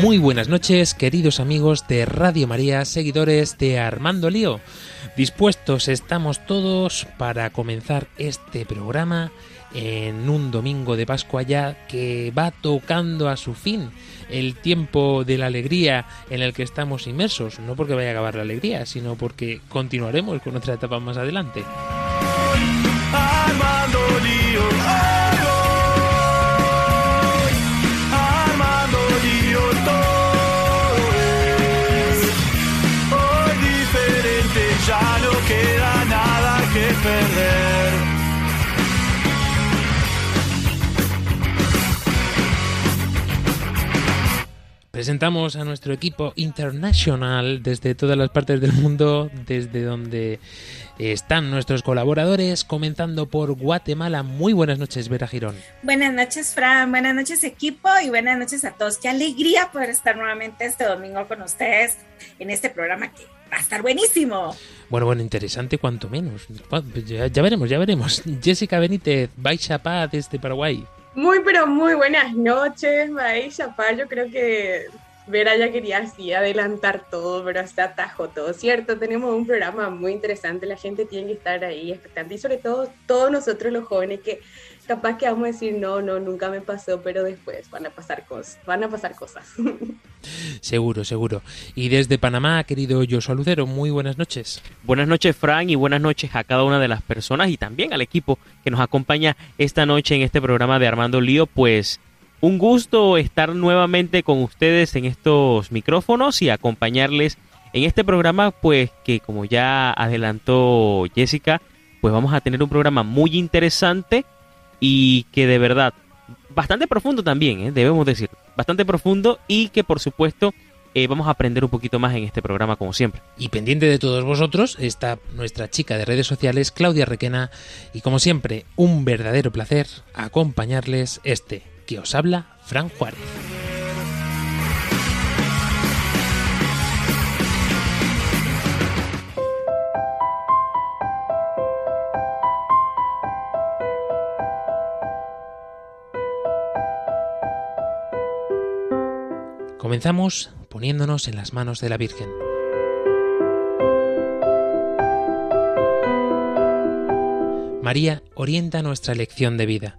Muy buenas noches, queridos amigos de Radio María, seguidores de Armando Lío. Dispuestos estamos todos para comenzar este programa en un domingo de Pascua ya que va tocando a su fin el tiempo de la alegría en el que estamos inmersos, no porque vaya a acabar la alegría, sino porque continuaremos con otra etapa más adelante. Armando lío, Presentamos a nuestro equipo internacional desde todas las partes del mundo, desde donde están nuestros colaboradores, comenzando por Guatemala. Muy buenas noches, Vera Girón. Buenas noches, Fran. Buenas noches, equipo. Y buenas noches a todos. Qué alegría poder estar nuevamente este domingo con ustedes en este programa que va a estar buenísimo. Bueno, bueno, interesante cuanto menos. Ya, ya veremos, ya veremos. Jessica Benítez, Baixa Paz desde Paraguay. Muy, pero muy buenas noches, Maisha Par. Yo creo que Vera ya quería así adelantar todo, pero se atajó todo, ¿cierto? Tenemos un programa muy interesante, la gente tiene que estar ahí expectante y sobre todo todos nosotros los jóvenes que capaz que vamos a decir, no, no, nunca me pasó, pero después van a pasar cosas, van a pasar cosas. Seguro, seguro. Y desde Panamá, querido Joshua Lucero, muy buenas noches. Buenas noches, Frank, y buenas noches a cada una de las personas y también al equipo que nos acompaña esta noche en este programa de Armando Lío. Pues un gusto estar nuevamente con ustedes en estos micrófonos y acompañarles en este programa, pues que como ya adelantó Jessica, pues vamos a tener un programa muy interesante y que de verdad bastante profundo también, ¿eh? debemos decir, bastante profundo y que por supuesto eh, vamos a aprender un poquito más en este programa como siempre. Y pendiente de todos vosotros está nuestra chica de redes sociales, Claudia Requena, y como siempre, un verdadero placer acompañarles este que os habla, Fran Juárez. Comenzamos poniéndonos en las manos de la Virgen. María orienta nuestra elección de vida.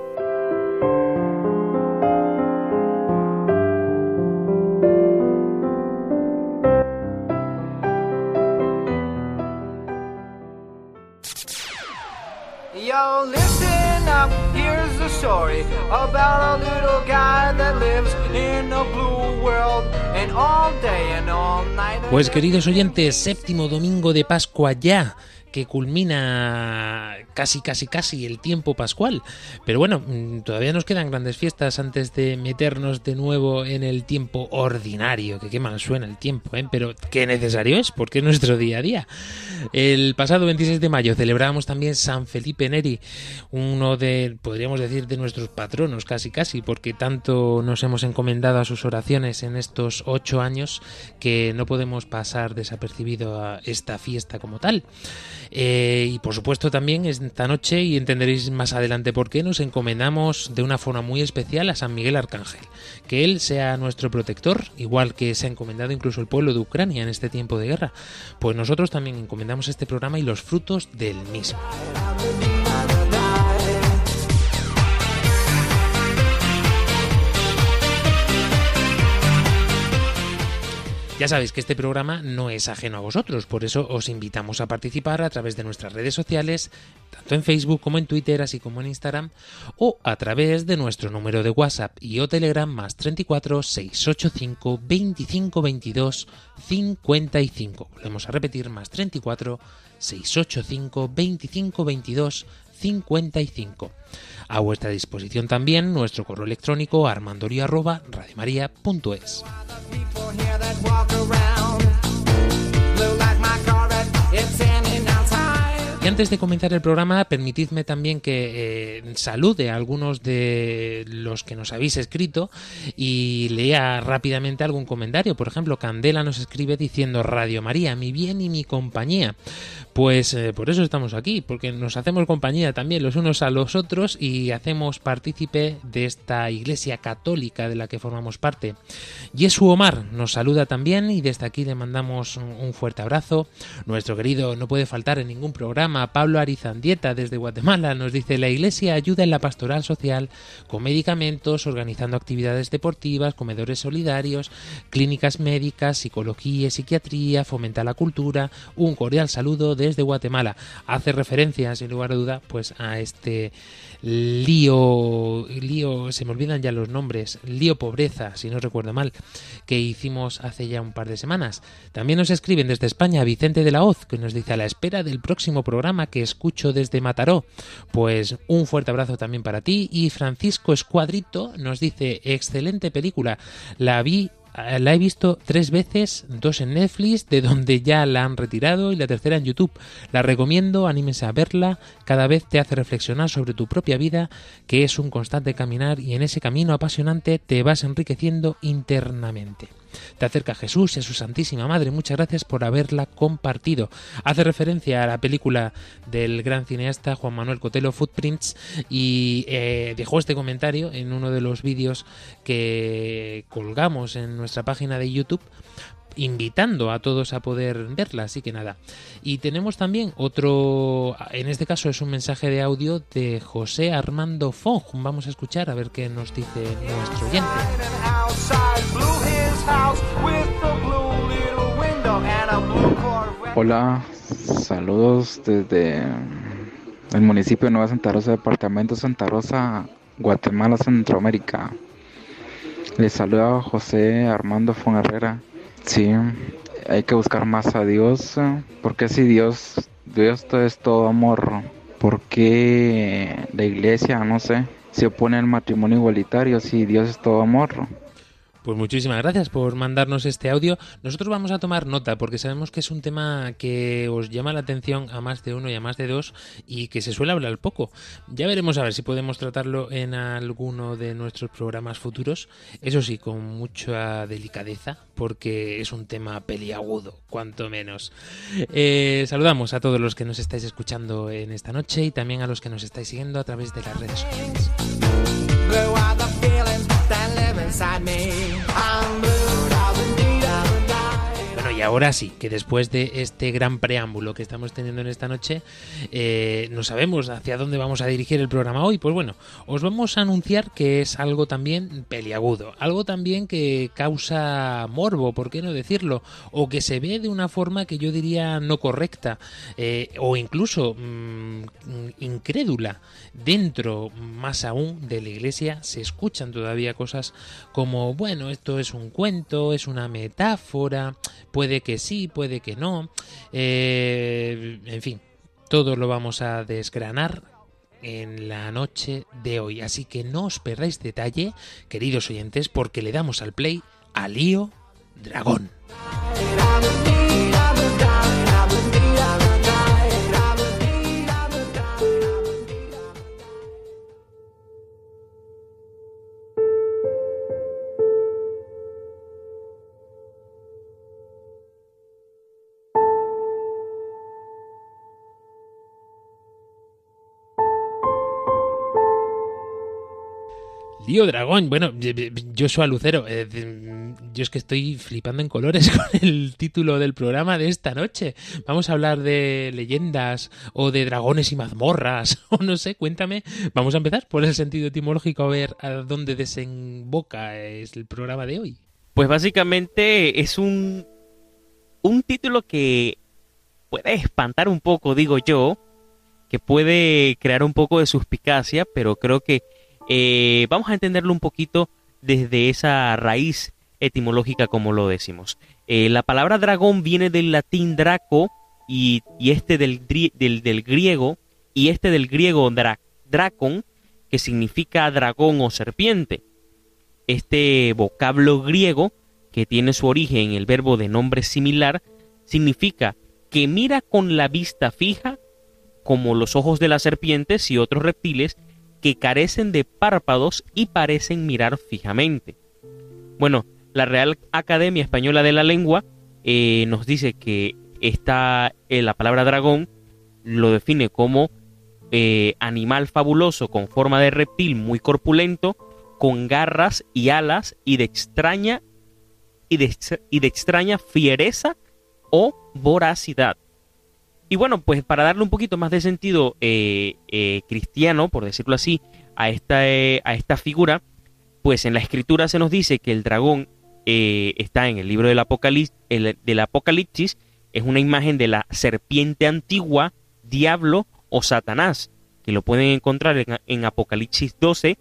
Pues queridos oyentes, séptimo domingo de Pascua ya que culmina casi, casi, casi el tiempo pascual. Pero bueno, mm, todavía nos quedan grandes fiestas antes de meternos de nuevo en el tiempo ordinario, que qué mal suena el tiempo, ¿eh? pero qué necesario es, porque es nuestro día a día. El pasado 26 de mayo celebrábamos también San Felipe Neri, uno de, podríamos decir, de nuestros patronos, casi, casi, porque tanto nos hemos encomendado a sus oraciones en estos ocho años que no podemos pasar desapercibido a esta fiesta como tal. Eh, y por supuesto también esta noche, y entenderéis más adelante por qué, nos encomendamos de una forma muy especial a San Miguel Arcángel. Que él sea nuestro protector, igual que se ha encomendado incluso el pueblo de Ucrania en este tiempo de guerra. Pues nosotros también encomendamos este programa y los frutos del mismo. Ya sabéis que este programa no es ajeno a vosotros, por eso os invitamos a participar a través de nuestras redes sociales, tanto en Facebook como en Twitter, así como en Instagram, o a través de nuestro número de WhatsApp y o Telegram más 34 685 25 22 55. Volvemos a repetir más 34 685 25 22 55. A vuestra disposición también nuestro correo electrónico armandorio@radiomaria.es. Walk around. Antes de comenzar el programa, permitidme también que eh, salude a algunos de los que nos habéis escrito y lea rápidamente algún comentario. Por ejemplo, Candela nos escribe diciendo Radio María, mi bien y mi compañía. Pues eh, por eso estamos aquí, porque nos hacemos compañía también los unos a los otros y hacemos partícipe de esta iglesia católica de la que formamos parte. Yesu Omar nos saluda también y desde aquí le mandamos un, fuerte abrazo. Nuestro querido no puede faltar en ningún programa, Pablo Arizandieta desde Guatemala nos dice la iglesia ayuda en la pastoral social con medicamentos, organizando actividades deportivas, comedores solidarios, clínicas médicas, psicología psiquiatría, fomenta la cultura. Un cordial saludo desde Guatemala. Hace referencia, sin lugar a duda, pues a este lío, lío, se me olvidan ya los nombres, lío pobreza, si no recuerdo mal, que hicimos hace ya un par de semanas. También nos escriben desde España Vicente de la Hoz, que nos dice a la espera del próximo programa que escucho desde Mataró. Pues un fuerte abrazo también para ti. Y Francisco Escuadrito nos dice, excelente película, la vi la he visto tres veces, dos en Netflix, de donde ya la han retirado, y la tercera en YouTube. La recomiendo, anímense a verla, cada vez te hace reflexionar sobre tu propia vida, que es un constante caminar, y en ese camino apasionante te vas enriqueciendo internamente. Te acerca a Jesús y a su Santísima Madre. Muchas gracias por haberla compartido. Hace referencia a la película del gran cineasta Juan Manuel Cotelo, Footprints, y eh, dejó este comentario en uno de los vídeos que colgamos en nuestra página de YouTube invitando a todos a poder verla, así que nada. Y tenemos también otro, en este caso es un mensaje de audio de José Armando Fong. Vamos a escuchar a ver qué nos dice nuestro oyente. Hola, saludos desde el municipio de Nueva Santa Rosa, departamento de Santa Rosa, Guatemala, Centroamérica. Les saluda José Armando Fon. Sí, hay que buscar más a Dios, porque si Dios, Dios es todo amor, ¿por qué la iglesia, no sé, se opone al matrimonio igualitario si Dios es todo amor? Pues muchísimas gracias por mandarnos este audio. Nosotros vamos a tomar nota porque sabemos que es un tema que os llama la atención a más de uno y a más de dos y que se suele hablar poco. Ya veremos a ver si podemos tratarlo en alguno de nuestros programas futuros. Eso sí, con mucha delicadeza porque es un tema peliagudo, cuanto menos. Eh, saludamos a todos los que nos estáis escuchando en esta noche y también a los que nos estáis siguiendo a través de las redes sociales. Ahora sí, que después de este gran preámbulo que estamos teniendo en esta noche, eh, no sabemos hacia dónde vamos a dirigir el programa hoy. Pues bueno, os vamos a anunciar que es algo también peliagudo, algo también que causa morbo, ¿por qué no decirlo? O que se ve de una forma que yo diría no correcta, eh, o incluso mm, incrédula. Dentro, más aún, de la iglesia se escuchan todavía cosas como, bueno, esto es un cuento, es una metáfora, puede que sí, puede que no, eh, en fin, todo lo vamos a desgranar en la noche de hoy. Así que no os perdáis detalle, queridos oyentes, porque le damos al play a Lío Dragón. Lío Dragón, bueno, yo soy Lucero. eh, yo es que estoy flipando en colores con el título del programa de esta noche. Vamos a hablar de leyendas o de dragones y mazmorras, o no sé, cuéntame. Vamos a empezar por el sentido etimológico a ver a dónde desemboca es el programa de hoy. Pues básicamente es un un título que puede espantar un poco, digo yo, que puede crear un poco de suspicacia, pero creo que eh, vamos a entenderlo un poquito desde esa raíz etimológica, como lo decimos. Eh, la palabra dragón viene del latín draco y, este del, griego, y este del griego dra, dracon, que significa dragón o serpiente. Este vocablo griego, que tiene su origen en el verbo de nombre similar, significa que mira con la vista fija como los ojos de las serpientes y otros reptiles que carecen de párpados y parecen mirar fijamente. Bueno, la Real Academia Española de la Lengua eh, nos dice que esta, eh, la palabra dragón lo define como eh, animal fabuloso con forma de reptil muy corpulento, con garras y alas y de extraña y de, y de extraña fiereza o voracidad. Y bueno, pues para darle un poquito más de sentido eh, eh, cristiano, por decirlo así, a esta, eh, a esta figura, pues en la escritura se nos dice que el dragón está en el libro del Apocalipsis, del Apocalipsis, es una imagen de la serpiente antigua, diablo o Satanás, que lo pueden encontrar en, en Apocalipsis 12,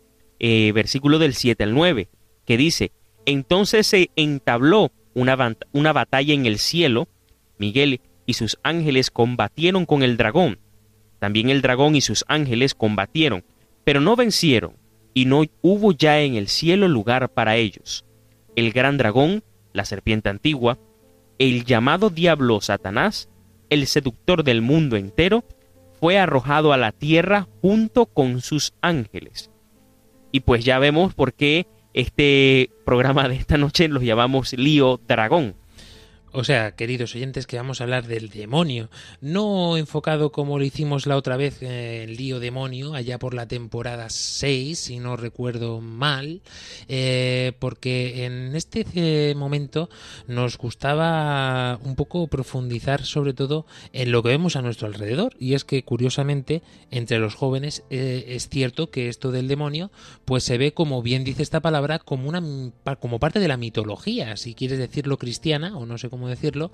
versículo del 7 al 9, que dice, entonces se entabló una, una batalla en el cielo, Miguel y sus ángeles combatieron con el dragón. También el dragón y sus ángeles combatieron, pero no vencieron, y no hubo ya en el cielo lugar para ellos. El gran dragón, la serpiente antigua, el llamado diablo Satanás, el seductor del mundo entero, fue arrojado a la tierra junto con sus ángeles. Y pues ya vemos por qué este programa de esta noche lo llamamos Lío Dragón. O sea, queridos oyentes, que vamos a hablar del demonio, no enfocado como lo hicimos la otra vez, eh, el lío demonio, allá por la temporada 6, si no recuerdo mal, eh, porque en este eh, momento nos gustaba un poco profundizar sobre todo en lo que vemos a nuestro alrededor, y es que curiosamente entre los jóvenes es cierto que esto del demonio pues se ve como bien dice esta palabra como una como parte de la mitología, si quieres decirlo cristiana o no sé cómo decirlo.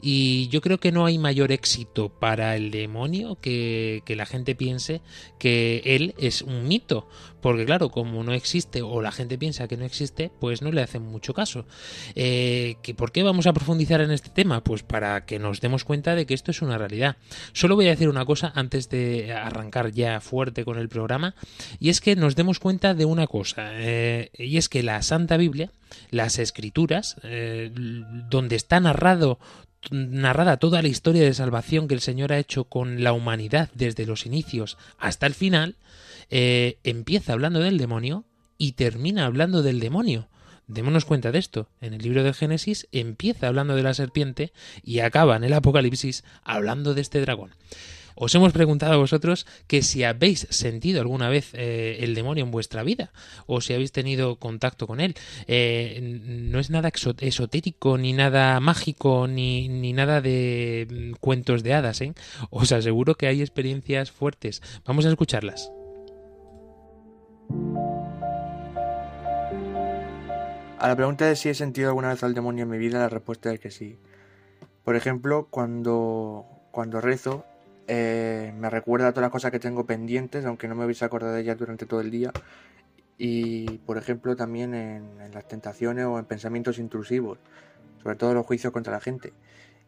Y yo creo que no hay mayor éxito para el demonio que, que la gente piense que él es un mito. Porque claro, como no existe o la gente piensa que no existe, pues no le hacen mucho caso. Eh, ¿que ¿Por qué vamos a profundizar en este tema? Pues para que nos demos cuenta de que esto es una realidad. Solo voy a decir una cosa antes de arrancar ya fuerte con el programa, y es que nos demos cuenta de una cosa, eh, y es que la Santa Biblia, las escrituras, eh, donde está narrado narrada toda la historia de salvación que el Señor ha hecho con la humanidad desde los inicios hasta el final, eh, empieza hablando del demonio y termina hablando del demonio. Démonos cuenta de esto. En el libro de Génesis empieza hablando de la serpiente y acaba en el Apocalipsis hablando de este dragón. Os hemos preguntado a vosotros que si habéis sentido alguna vez eh, el demonio en vuestra vida o si habéis tenido contacto con él. Eh, no es nada esotérico, ni nada mágico, ni, ni nada de mm, cuentos de hadas. ¿eh? Os aseguro que hay experiencias fuertes. Vamos a escucharlas. A la pregunta de si he sentido alguna vez al demonio en mi vida, la respuesta es que sí. Por ejemplo, cuando, cuando rezo, eh, me recuerda a todas las cosas que tengo pendientes, aunque no me hubiese acordado de ellas durante todo el día. Y, por ejemplo, también en, en las tentaciones o en pensamientos intrusivos, sobre todo los juicios contra la gente.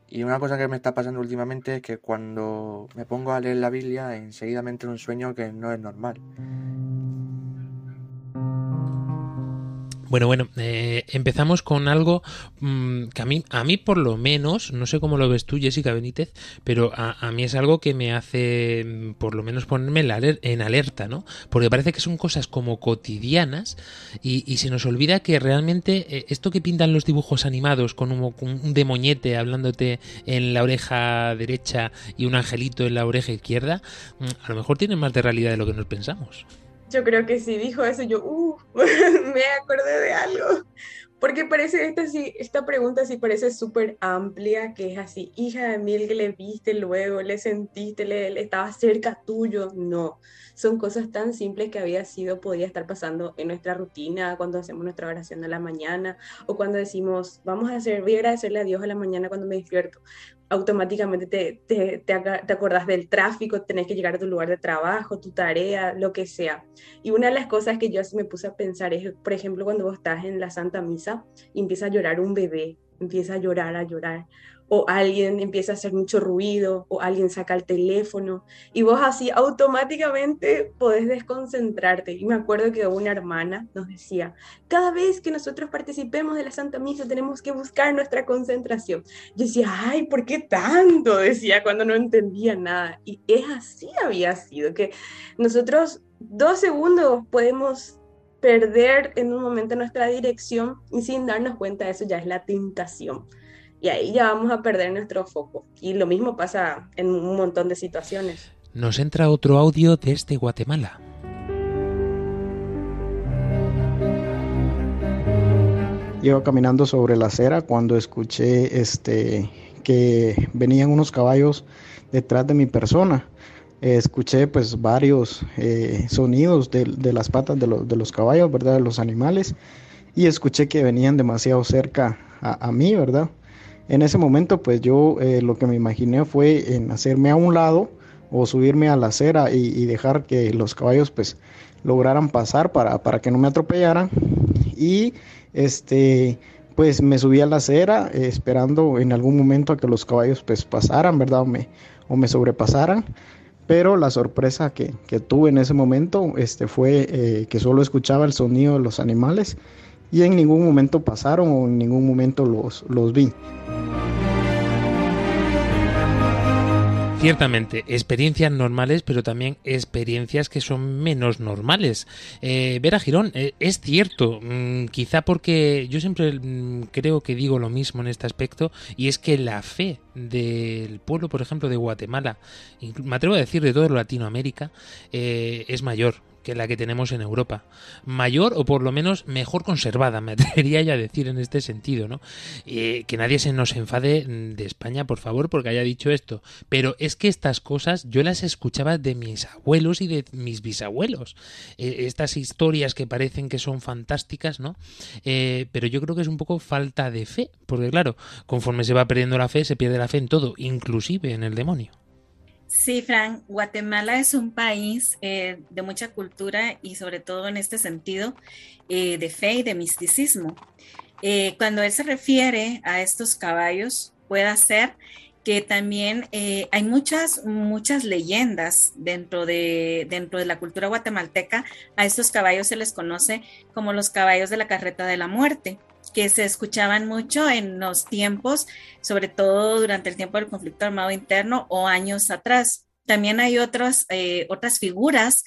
Y una cosa que me está pasando últimamente es que cuando me pongo a leer la Biblia, enseguida me entra un sueño que no es normal. Bueno, bueno, eh, empezamos con algo mm, que a mí, a mí por lo menos, no sé cómo lo ves tú, Jessica Benítez, pero a, mí es algo que me hace mm, por lo menos ponerme en alerta, ¿no? Porque parece que son cosas como cotidianas y, se nos olvida que realmente eh, esto que pintan los dibujos animados con un, un demoñete hablándote en la oreja derecha y un angelito en la oreja izquierda, mm, a lo mejor tiene más de realidad de lo que nos pensamos. Yo creo que si dijo eso, yo uh, me acordé de algo. Porque parece, esta, sí, esta pregunta sí parece súper amplia, que es así, hija de mil que le viste luego, le sentiste, le, le, estaba cerca tuyo. No, son cosas tan simples que había sido, podía estar pasando en nuestra rutina, cuando hacemos nuestra oración a la mañana, o cuando decimos, vamos a hacer, voy a agradecerle a Dios a la mañana cuando me despierto automáticamente te, te, te, acordás del tráfico, tenés que llegar a tu lugar de trabajo, tu tarea, lo que sea. Y una de las cosas que yo me puse a pensar es, por ejemplo, cuando vos estás en la Santa Misa y empieza a llorar un bebé, empieza a llorar, a llorar, o alguien empieza a hacer mucho ruido, o alguien saca el teléfono, y vos así automáticamente podés desconcentrarte. Y me acuerdo que una hermana nos decía, cada vez que nosotros participemos de la Santa Misa tenemos que buscar nuestra concentración. Yo decía, ay, ¿por qué tanto? Decía cuando no entendía nada. Y es así había sido, que nosotros dos segundos podemos perder en un momento nuestra dirección y sin darnos cuenta eso ya es la tentación y ahí ya vamos a perder nuestro foco. Y lo mismo pasa en un montón de situaciones. Nos entra otro audio desde Guatemala. Iba caminando sobre la acera cuando escuché este que venían unos caballos detrás de mi persona. escuché pues varios eh, sonidos de, de, las patas de, de, los caballos, ¿verdad? De los animales. Y escuché que venían demasiado cerca a, a mí, ¿verdad? En ese momento, pues yo eh, lo que me imaginé fue en hacerme a un lado o subirme a la acera y, dejar que los caballos pues lograran pasar para, para, que no me atropellaran. Y este pues me subí a la acera eh, esperando en algún momento a que los caballos pues pasaran, ¿verdad? O me, sobrepasaran. Pero la sorpresa que, que, tuve en ese momento este, fue eh, que solo escuchaba el sonido de los animales y en ningún momento pasaron o en ningún momento los, los vi. Ciertamente, experiencias normales, pero también experiencias que son menos normales. Eh, Vera Girón, eh, es cierto, mm, quizá porque yo siempre mm, creo que digo lo mismo en este aspecto, y es que la fe del pueblo, por ejemplo, de Guatemala, me atrevo a decir de toda Latinoamérica, eh, es mayor que la que tenemos en Europa. Mayor o por lo menos mejor conservada, me atrevería ya a decir en este sentido, ¿no? Eh, que nadie se nos enfade de España, por favor, porque haya dicho esto. Pero es que estas cosas yo las escuchaba de mis abuelos y de mis bisabuelos. Eh, estas historias que parecen que son fantásticas, ¿no? Eh, pero yo creo que es un poco falta de fe, porque claro, conforme se va perdiendo la fe, se pierde la fe en todo, inclusive en el demonio. Sí, Frank, Guatemala es un país eh, de mucha cultura y sobre todo en este sentido eh, de fe y de misticismo. Eh, cuando él se refiere a estos caballos, puede ser que también hay muchas, muchas leyendas dentro de, dentro de la cultura guatemalteca. A estos caballos se les conoce como los caballos de la carreta de la muerte que se escuchaban mucho en los tiempos, sobre todo durante el tiempo del conflicto armado interno o años atrás. También hay otras, eh, otras figuras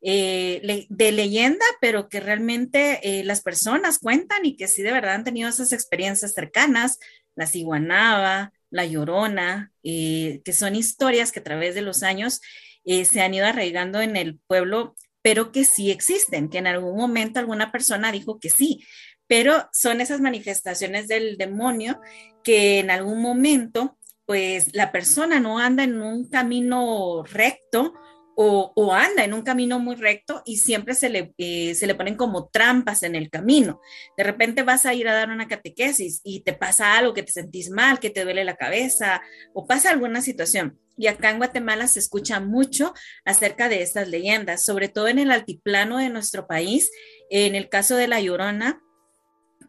eh, de leyenda, pero que realmente eh, las personas cuentan y que sí de verdad han tenido esas experiencias cercanas, la ciguanaba, la llorona, que son historias que a través de los años se han ido arraigando en el pueblo pero que sí existen, que en algún momento alguna persona dijo que sí, pero son esas manifestaciones del demonio que en algún momento, pues la persona no anda en un camino recto o, anda en un camino muy recto y siempre se le, eh, se le ponen como trampas en el camino. De repente vas a ir a dar una catequesis y te pasa algo, que te sentís mal, que te duele la cabeza o pasa alguna situación. Y acá en Guatemala se escucha mucho acerca de estas leyendas, sobre todo en el altiplano de nuestro país. En el caso de La Llorona,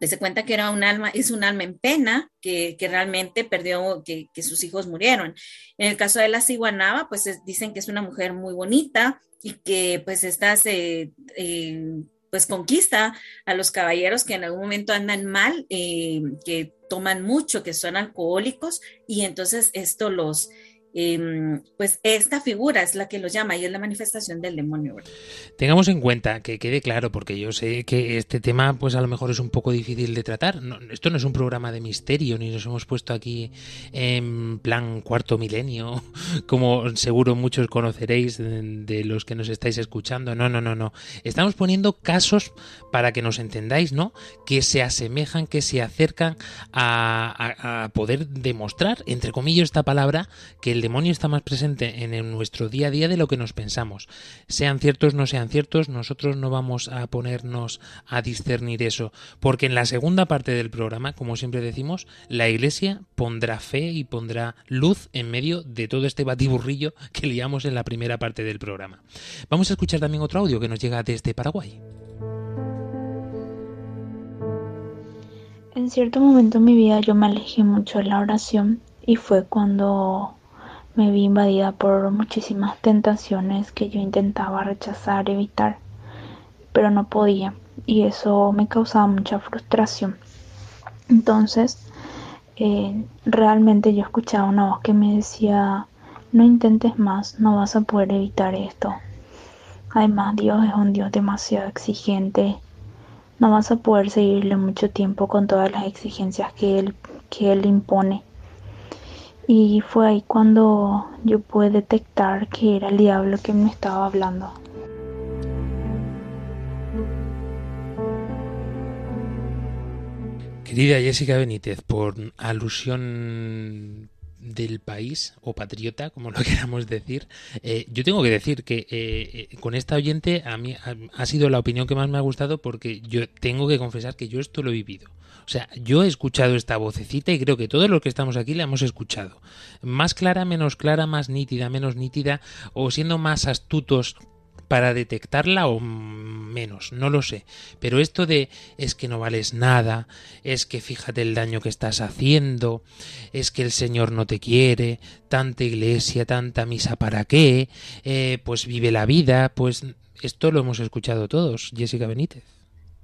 se cuenta que era un alma, es un alma en pena que, realmente perdió, que, sus hijos murieron. En el caso de la ciguanaba, pues dicen que es una mujer muy bonita y que pues esta se, eh, pues conquista a los caballeros que en algún momento andan mal, eh, que toman mucho, que son alcohólicos y entonces esto los, Em, pues esta figura es la que lo llama y es la manifestación del demonio. Tengamos en cuenta que quede claro, porque yo sé que este tema pues a lo mejor es un poco difícil de tratar. esto no es un programa de misterio, ni nos hemos puesto aquí en plan cuarto milenio, como seguro muchos conoceréis de, los que nos estáis escuchando. No, no, no, no. Estamos poniendo casos para que nos entendáis, ¿no? Que se asemejan, que se acercan a, a poder demostrar, entre comillas, esta palabra, que el demonio está más presente en nuestro día a día de lo que nos pensamos. Sean ciertos, no sean ciertos, nosotros no vamos a ponernos a discernir eso, porque en la segunda parte del programa, como siempre decimos, la Iglesia pondrá fe y pondrá luz en medio de todo este batiburrillo que liamos en la primera parte del programa. Vamos a escuchar también otro audio que nos llega desde Paraguay. En cierto momento en mi vida yo me alejé mucho de la oración y fue cuando me vi invadida por muchísimas tentaciones que yo intentaba rechazar, evitar, pero no podía y eso me causaba mucha frustración. Entonces, eh, realmente yo escuchaba una voz que me decía, no intentes más, no vas a poder evitar esto. Además, Dios es un Dios demasiado exigente. No vas a poder seguirle mucho tiempo con todas las exigencias que Él, que él impone. Y fue ahí cuando yo pude detectar que era el diablo que me estaba hablando. Querida Jessica Benítez, por alusión del país o patriota, como lo queramos decir, eh, yo tengo que decir que eh, eh, con esta oyente a mí ha, sido la opinión que más me ha gustado porque yo tengo que confesar que yo esto lo he vivido. O sea, yo he escuchado esta vocecita y creo que todos los que estamos aquí la hemos escuchado. Más clara, menos clara, más nítida, menos nítida, o siendo más astutos para detectarla o menos, no lo sé. Pero esto de es que no vales nada, es que fíjate el daño que estás haciendo, es que el Señor no te quiere, tanta iglesia, tanta misa para qué, eh, pues vive la vida, pues esto lo hemos escuchado todos, Jessica Benítez.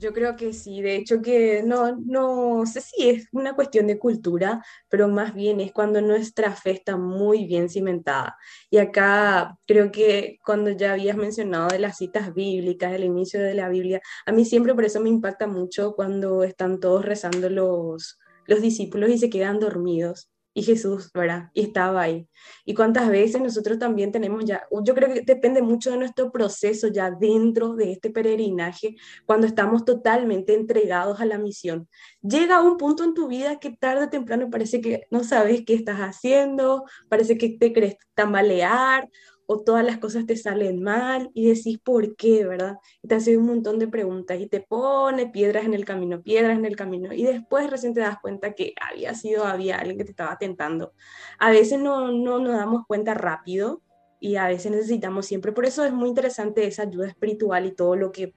Yo creo que sí, de hecho que no, no sé si es una cuestión de cultura, pero más bien es cuando nuestra fe está muy bien cimentada. Y acá creo que cuando ya habías mencionado de las citas bíblicas, el inicio de la Biblia, a mí siempre por eso me impacta mucho cuando están todos rezando los, los discípulos y se quedan dormidos y Jesús, ¿verdad? Y estaba ahí. Y cuántas veces nosotros también tenemos ya, yo creo que depende mucho de nuestro proceso ya dentro de este peregrinaje, cuando estamos totalmente entregados a la misión. Llega un punto en tu vida que tarde o temprano parece que no sabes qué estás haciendo, parece que te crees tambalear o todas las cosas te salen mal y decís por qué, ¿verdad? Y te haces un montón de preguntas y te pone piedras en el camino, piedras en el camino y después recién te das cuenta que había sido, había alguien que te estaba tentando. A veces no, no nos damos cuenta rápido y a veces necesitamos siempre, por eso es muy interesante esa ayuda espiritual y todo lo que,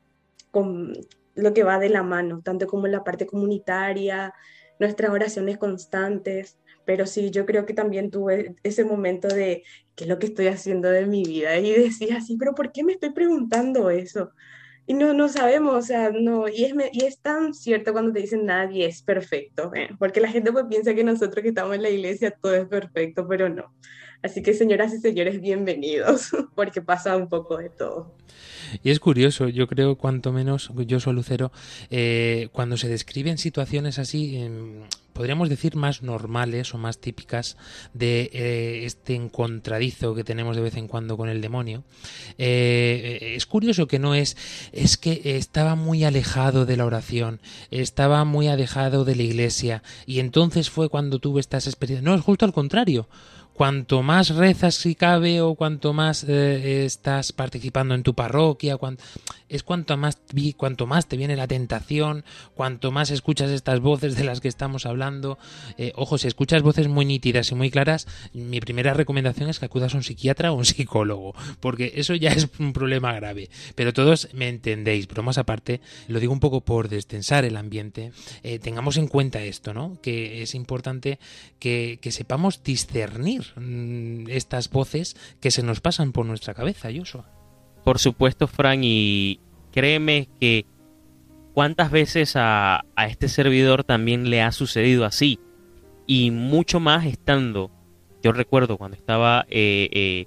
con, lo que va de la mano, tanto como la parte comunitaria, nuestras oraciones constantes, pero sí, yo creo que también tuve ese momento de qué es lo que estoy haciendo de mi vida y decía así, pero ¿por qué me estoy preguntando eso? Y no, no sabemos, o sea, no, y es, y es tan cierto cuando te dicen nadie es perfecto, ¿eh? porque la gente pues piensa que nosotros que estamos en la iglesia todo es perfecto, pero no. Así que señoras y señores, bienvenidos, porque pasa un poco de todo. Y es curioso, yo creo, cuanto menos, yo soy Lucero, eh, cuando se describen situaciones así, em, podríamos decir más normales o más típicas de eh, este encontradizo que tenemos de vez en cuando con el demonio, eh, es curioso que no es, es que estaba muy alejado de la oración, estaba muy alejado de la iglesia, y entonces fue cuando tuve estas experiencias. No, es justo al contrario cuanto más rezas si cabe o cuanto más eh, estás participando en tu parroquia, es cuanto más, cuanto más te viene la tentación, cuanto más escuchas estas voces de las que estamos hablando. Eh, ojo, si escuchas voces muy nítidas y muy claras, mi primera recomendación es que acudas a un psiquiatra o un psicólogo, porque eso ya es un problema grave. Pero todos me entendéis, pero más aparte, lo digo un poco por destensar el ambiente, eh, tengamos en cuenta esto, ¿no? Que es importante que sepamos discernir Mm, estas voces que se nos pasan por nuestra cabeza, Joshua. Por supuesto, Fran, y créeme que cuántas veces a, este servidor también le ha sucedido así, y mucho más estando Yo recuerdo cuando estaba eh, eh,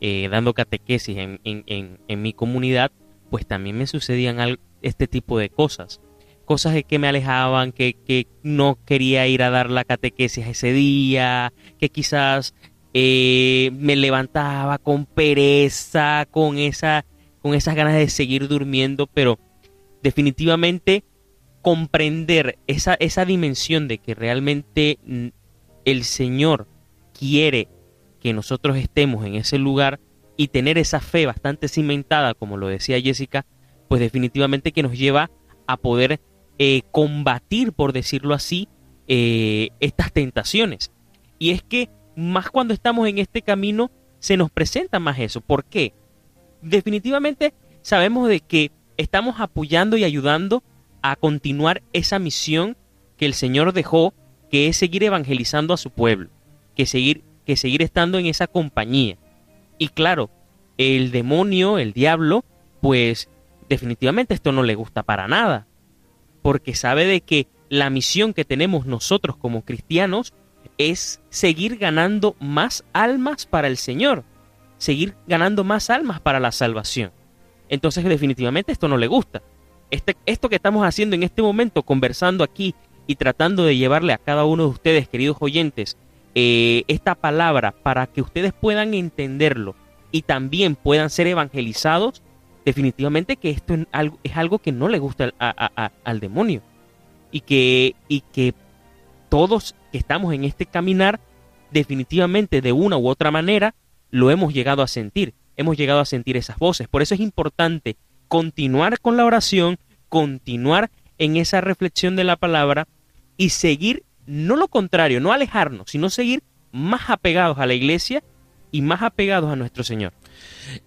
eh, dando catequesis en, en- en- mi comunidad, pues también me sucedían este tipo de cosas. Cosas que me alejaban, que, que no quería ir a dar la catequesis ese día, que quizás eh, me levantaba con pereza, con, esa, con esas ganas de seguir durmiendo, pero definitivamente comprender esa, esa dimensión de que realmente el Señor quiere que nosotros estemos en ese lugar y tener esa fe bastante cimentada, como lo decía Jessica, pues definitivamente que nos lleva a poder eh, combatir, por decirlo así, eh, estas tentaciones. Y es que más cuando estamos en este camino, se nos presenta más eso. ¿Por qué? Definitivamente sabemos de que estamos apoyando y ayudando a continuar esa misión que el Señor dejó, que es seguir evangelizando a su pueblo, que seguir, que seguir estando en esa compañía. Y claro, el demonio, el diablo, pues definitivamente esto no le gusta para nada, porque sabe de que la misión que tenemos nosotros como cristianos es seguir ganando más almas para el Señor, seguir ganando más almas para la salvación. Entonces definitivamente esto no le gusta. Este, esto que estamos haciendo en este momento, conversando aquí y tratando de llevarle a cada uno de ustedes, queridos oyentes, eh, esta palabra para que ustedes puedan entenderlo y también puedan ser evangelizados, definitivamente que esto es algo, es algo que no le gusta al, demonio. Y que, y que todos que estamos en este caminar, definitivamente de una u otra manera, lo hemos llegado a sentir. Hemos llegado a sentir esas voces. Por eso es importante continuar con la oración, continuar en esa reflexión de la palabra y seguir, no lo contrario, no alejarnos, sino seguir más apegados a la iglesia y más apegados a nuestro Señor.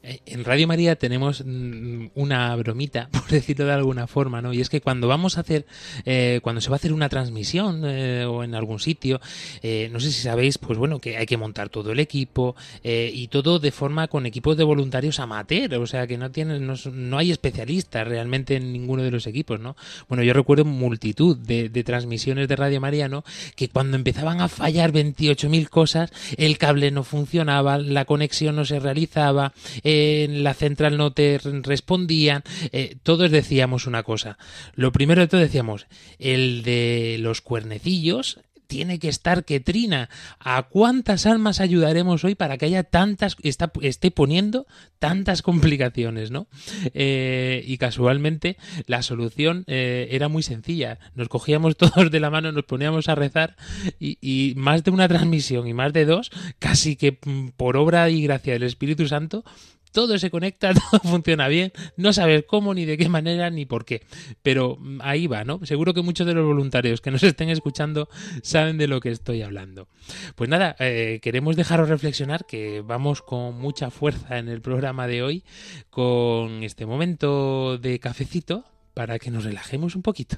Eh, En Radio María tenemos mm, una bromita, por decirlo de alguna forma, ¿no? Y es que cuando vamos a hacer, eh, cuando se va a hacer una transmisión eh, o en algún sitio, eh, no sé si sabéis, pues bueno, que hay que montar todo el equipo y todo de forma con equipos de voluntarios amateur, o sea que no tienen, no hay especialistas realmente en ninguno de los equipos, ¿no? Bueno, yo recuerdo multitud de, de transmisiones de Radio María, ¿no? Que cuando empezaban a fallar 28.000 cosas, el cable no funcionaba, la conexión no se realizaba, en la central no te re- respondían, eh, todos decíamos una cosa. Lo primero de todo decíamos, el de los cuernecillos tiene que estar que trina. ¿A cuántas almas ayudaremos hoy para que haya tantas, está, esté poniendo tantas complicaciones, ¿no? Eh, y casualmente la solución eh, era muy sencilla. Nos cogíamos todos de la mano, nos poníamos a rezar y, más de una transmisión y más de dos, casi que mm, por obra y gracia del Espíritu Santo, todo se conecta, todo funciona bien, no sabes cómo, ni de qué manera, ni por qué. Pero mm, ahí va, ¿no? Seguro que muchos de los voluntarios que nos estén escuchando saben de lo que estoy hablando. Pues nada, eh, queremos dejaros reflexionar que vamos con mucha fuerza en el programa de hoy, con este momento de cafecito, para que nos relajemos un poquito.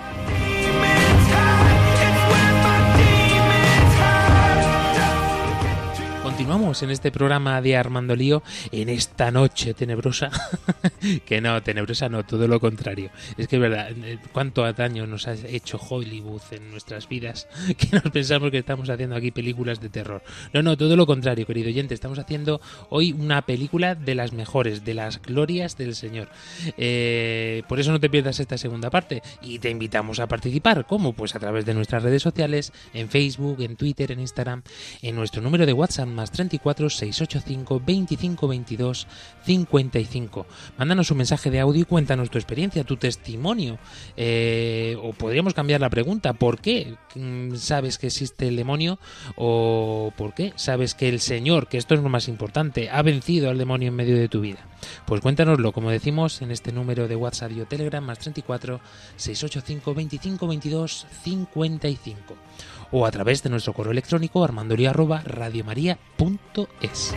En este programa de Armando Lío en esta noche tenebrosa. que no, tenebrosa no, todo lo contrario. Es que es verdad, eh, cuánto daño nos ha hecho Hollywood en nuestras vidas que nos pensamos que estamos haciendo aquí películas de terror. No, no, todo lo contrario, querido oyente. Estamos haciendo hoy una película de las mejores, de las glorias del Señor. Eh, por eso no te pierdas esta segunda parte y te invitamos a participar. ¿Cómo? Pues a través de nuestras redes sociales, en Facebook, en Twitter, en Instagram, en nuestro número de WhatsApp más 34 685 25 22 55. Mándanos un mensaje de audio y cuéntanos tu experiencia, tu testimonio. Eh, o podríamos cambiar la pregunta: ¿por qué mm, sabes que existe el demonio? ¿O por qué sabes que el Señor, que esto es lo más importante, ha vencido al demonio en medio de tu vida? Pues cuéntanoslo, como decimos, en este número de WhatsApp y o Telegram más 34 685 25 22 55 o a través de nuestro correo electrónico armandolia@radiomaria.es.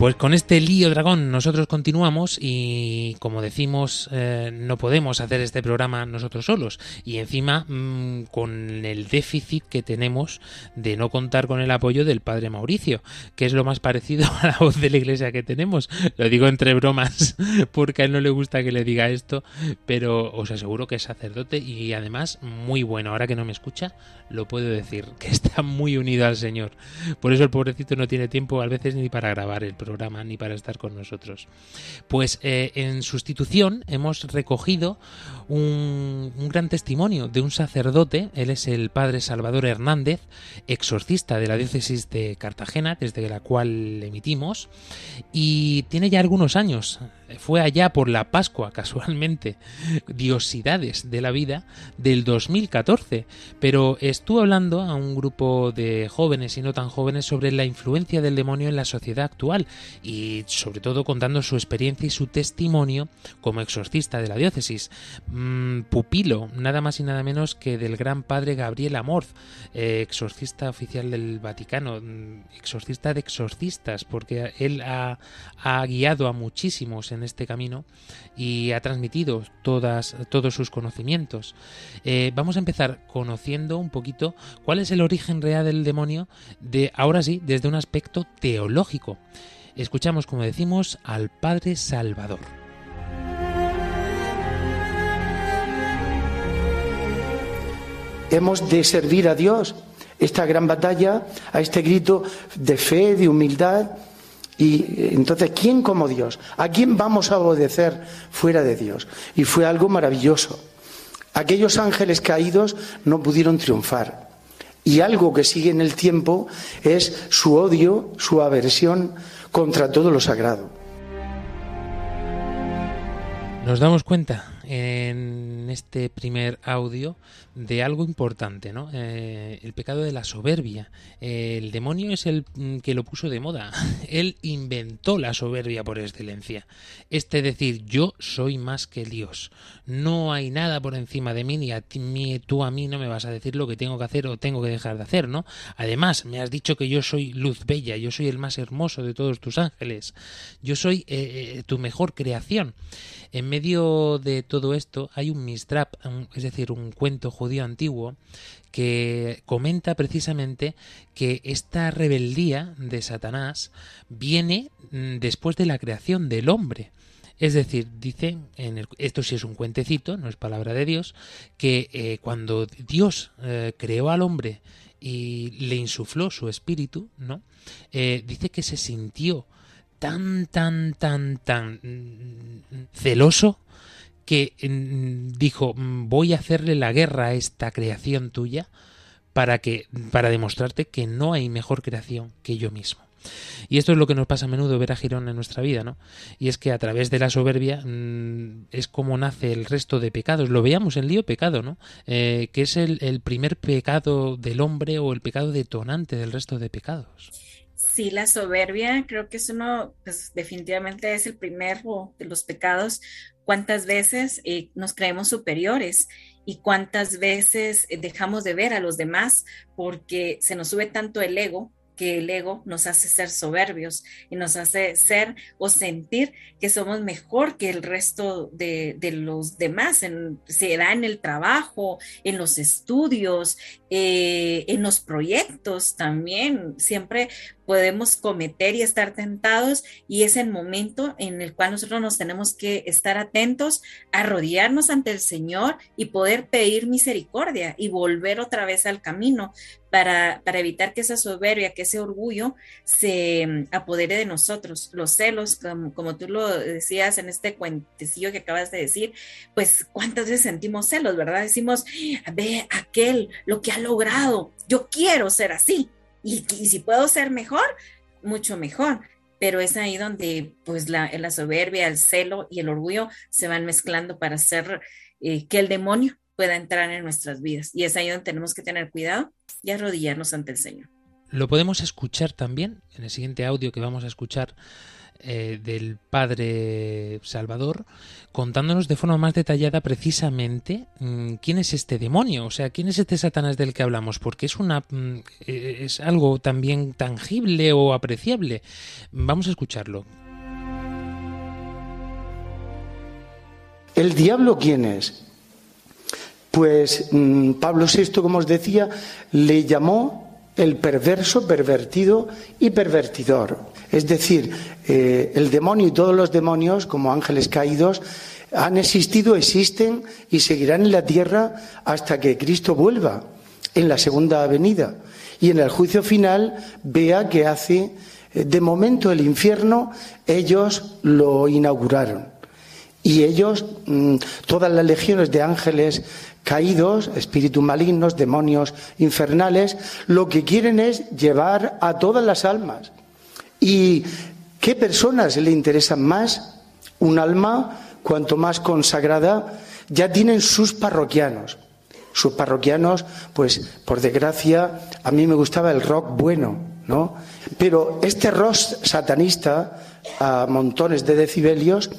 Pues con este lío dragón nosotros continuamos y como decimos eh, no podemos hacer este programa nosotros solos y encima mmm, con el déficit que tenemos de no contar con el apoyo del padre Mauricio, que es lo más parecido a la voz de la iglesia que tenemos. Lo digo entre bromas porque a él no le gusta que le diga esto, pero os aseguro que es sacerdote y además muy bueno. Ahora que no me escucha, lo puedo decir, que está muy unido al Señor. Por eso el pobrecito no tiene tiempo a veces ni para grabar el programa ni para estar con nosotros. Pues eh, en sustitución hemos recogido un, un, gran testimonio de un sacerdote, él es el padre Salvador Hernández, exorcista de la diócesis de Cartagena, desde la cual emitimos, y tiene ya algunos años, fue allá por la Pascua, casualmente, diosidades de la vida del 2014, pero estuvo hablando a un grupo de jóvenes y no tan jóvenes sobre la influencia del demonio en la sociedad actual y sobre todo contando su experiencia y su testimonio como exorcista de la diócesis, mm, pupilo, nada más y nada menos que del gran padre Gabriel Amorz, eh, exorcista oficial del Vaticano, mm, exorcista de exorcistas, porque él ha, ha guiado a muchísimos en este camino y ha transmitido todas, todos sus conocimientos. Eh, vamos a empezar conociendo un poquito cuál es el origen real del demonio, de ahora sí, desde un aspecto teológico. Escuchamos, como decimos, al Padre Salvador. Hemos de servir a Dios esta gran batalla, a este grito de fe, de humildad. Y entonces, ¿quién como Dios? ¿A quién vamos a obedecer fuera de Dios? Y fue algo maravilloso. Aquellos ángeles caídos no pudieron triunfar. Y algo que sigue en el tiempo es su odio, su aversión contra todo lo sagrado. Nos damos cuenta en este primer audio de algo importante, ¿no? Eh, el pecado de la soberbia. El demonio es el mm, que lo puso de moda. Él inventó la soberbia por excelencia. Este decir, yo soy más que Dios. No hay nada por encima de mí, ni a ti, tú a mí no me vas a decir lo que tengo que hacer o tengo que dejar de hacer, ¿no? Además, me has dicho que yo soy luz bella, yo soy el más hermoso de todos tus ángeles. Yo soy eh, eh tu mejor creación. En medio de todo esto hay un mistrap, es decir, un cuento judío antiguo que comenta precisamente que esta rebeldía de Satanás viene mm, después de la creación del hombre. Es decir, dice, en el, esto sí es un cuentecito, no es palabra de Dios, que eh, cuando Dios eh, creó al hombre y le insufló su espíritu, ¿no? Eh, dice que se sintió tan, tan, tan, tan mm, celoso que mm, dijo mm, voy a hacerle la guerra a esta creación tuya para que para demostrarte que no hay mejor creación que yo mismo. Y esto es lo que nos pasa a menudo ver a Girón en nuestra vida, ¿no? Y es que a través de la soberbia mmm, es como nace el resto de pecados. Lo veíamos en lío pecado, ¿no? Eh, que es el, el primer pecado del hombre o el pecado detonante del resto de pecados. Sí, la soberbia creo que es uno, pues definitivamente es el primero de los pecados. ¿Cuántas veces eh, nos creemos superiores y cuántas veces eh, dejamos de ver a los demás porque se nos sube tanto el ego que el ego nos hace ser soberbios y nos hace ser o sentir que somos mejor que el resto de, los demás. En, se da en el trabajo, en los estudios, eh, en los proyectos también. Siempre podemos cometer y estar tentados y es el momento en el cual nosotros nos tenemos que estar atentos, arrodillarnos ante el Señor y poder pedir misericordia y volver otra vez al camino para, para evitar que esa soberbia, que ese orgullo se mm, apodere de nosotros. Los celos, como, como tú lo decías en este cuentecillo que acabas de decir, pues cuántas veces sentimos celos, ¿verdad? Decimos, ve aquel, lo que ha logrado, yo quiero ser así y, si puedo ser mejor, mucho mejor. Pero es ahí donde pues la, la, soberbia, el celo y el orgullo se van mezclando para hacer eh, que el demonio pueda entrar en nuestras vidas. Y es ahí donde tenemos que tener cuidado y arrodillarnos ante el Señor. Lo podemos escuchar también en el siguiente audio que vamos a escuchar eh, del Padre Salvador, contándonos de forma más detallada precisamente mm, quién es este demonio, o sea, quién es este Satanás del que hablamos, porque es una mm, eh, es algo también tangible o apreciable. Vamos a escucharlo. ¿El diablo quién es? Pues mm, Pablo VI, como os decía, le llamó el perverso, pervertido y pervertidor. Es decir, eh, el demonio y todos los demonios, como ángeles caídos, han existido, existen y seguirán en la tierra hasta que Cristo vuelva en la segunda venida. Y en el juicio final vea que hace, eh, de momento el infierno, ellos lo inauguraron. Y ellos, mm, todas las legiones de ángeles caídos, espíritus malignos, demonios infernales, lo que quieren es llevar a todas las almas. ¿Y qué personas le interesan más? Un alma, cuanto más consagrada, ya tienen sus parroquianos. Sus parroquianos, pues por desgracia, a mí me gustaba el rock bueno, ¿no? Pero este rock satanista, a montones de decibelios,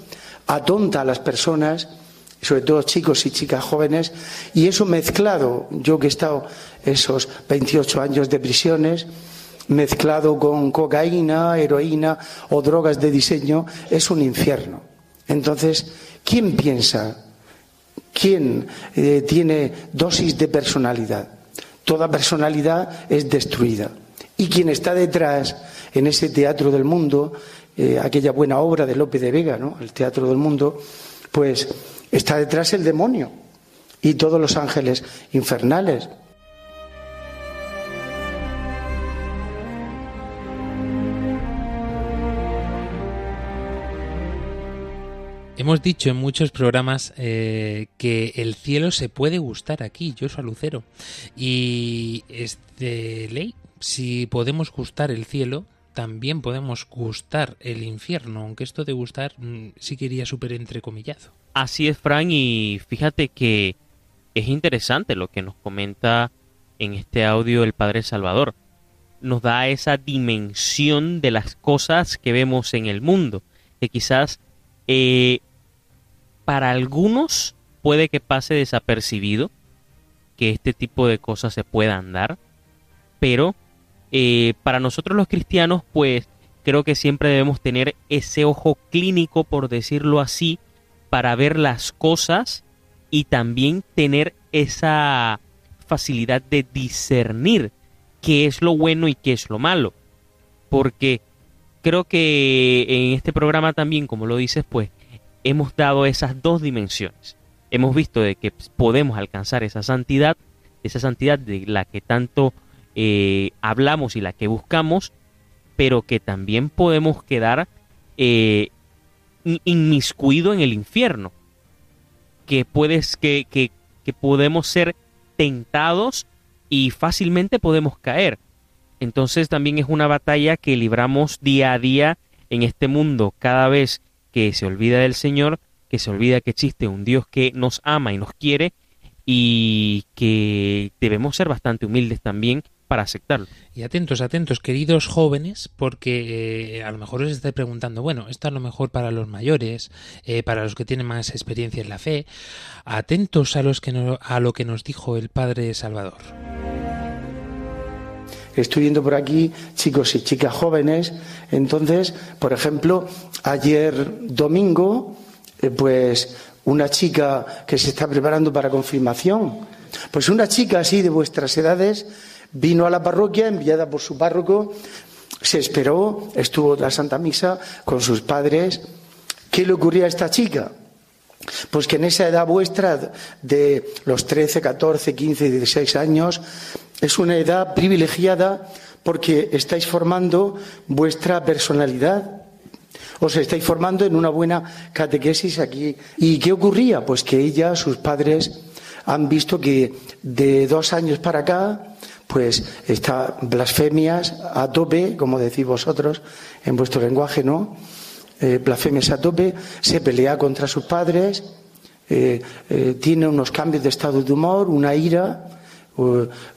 atonta a las personas sobre todo chicos y chicas jóvenes, y eso mezclado, yo que he estado esos 28 años de prisiones, mezclado con cocaína, heroína o drogas de diseño, es un infierno. Entonces, ¿quién piensa? ¿Quién eh, tiene dosis de personalidad? Toda personalidad es destruida. Y quien está detrás, en ese teatro del mundo, eh, aquella buena obra de Lope de Vega, ¿no? el teatro del mundo, pues Está detrás el demonio y todos los ángeles infernales. Hemos dicho en muchos programas eh, que el cielo se puede gustar aquí, yo soy Lucero. Y es de ley, si podemos gustar el cielo, también podemos gustar el infierno, aunque esto de gustar mm, sí que iría súper entrecomillado. Así es, Frank, y fíjate que es interesante lo que nos comenta en este audio el Padre Salvador. Nos da esa dimensión de las cosas que vemos en el mundo, que quizás eh, para algunos puede que pase desapercibido que este tipo de cosas se puedan dar, pero eh, para nosotros los cristianos, pues creo que siempre debemos tener ese ojo clínico, por decirlo así, para ver las cosas y también tener esa facilidad de discernir qué es lo bueno y qué es lo malo. Porque creo que en este programa también, como lo dices, pues hemos dado esas dos dimensiones. Hemos visto de que podemos alcanzar esa santidad, esa santidad de la que tanto eh, hablamos y la que buscamos, pero que también podemos quedar eh, inmiscuido en el infierno. Que puedes, que, que, que podemos ser tentados y fácilmente podemos caer. Entonces también es una batalla que libramos día a día en este mundo, cada vez que se olvida del Señor, que se olvida que existe un Dios que nos ama y nos quiere y que debemos ser bastante humildes también para aceptarlo. Y atentos, atentos, queridos jóvenes, porque eh, a lo mejor os estáis preguntando, bueno, esto a lo mejor para los mayores, eh, para los que tienen más experiencia en la fe, atentos a, los que no, a lo que nos dijo el Padre Salvador. Estoy viendo por aquí chicos y chicas jóvenes. Entonces, por ejemplo, ayer domingo, eh, pues una chica que se está preparando para confirmación, pues una chica así de vuestras edades vino a la parroquia enviada por su párroco, se esperó, estuvo la Santa Misa con sus padres. ¿Qué le ocurría a esta chica? Pues que en esa edad vuestra de los 13, 14, 15, 16 años es una edad privilegiada porque estáis formando vuestra personalidad. Os estáis formando en una buena catequesis aquí. ¿Y qué ocurría? Pues que ella, sus padres, han visto que de dos años para acá, pues está blasfemias a tope, como decís vosotros en vuestro lenguaje, ¿no? Eh, blasfemias a tope, se pelea contra sus padres, eh, eh, tiene unos cambios de estado de humor, una ira,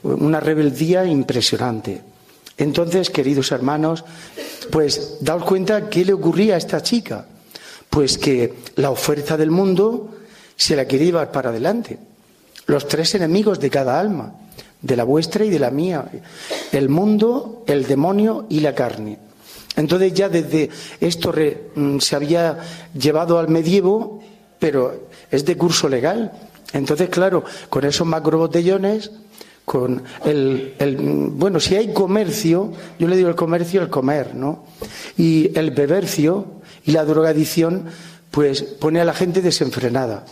una rebeldía impresionante. Entonces, queridos hermanos, pues daos cuenta qué le ocurría a esta chica. Pues que la oferta del mundo se la quería llevar para adelante. Los tres enemigos de cada alma, de la vuestra y de la mía. El mundo, el demonio y la carne. Entonces ya desde esto mm, se había llevado al medievo, pero es de curso legal. Entonces, claro, con esos macrobotellones con el, bueno, si hay comercio, yo le digo el comercio, el comer, ¿no? Y el bebercio y la drogadicción, pues pone a la gente desenfrenada.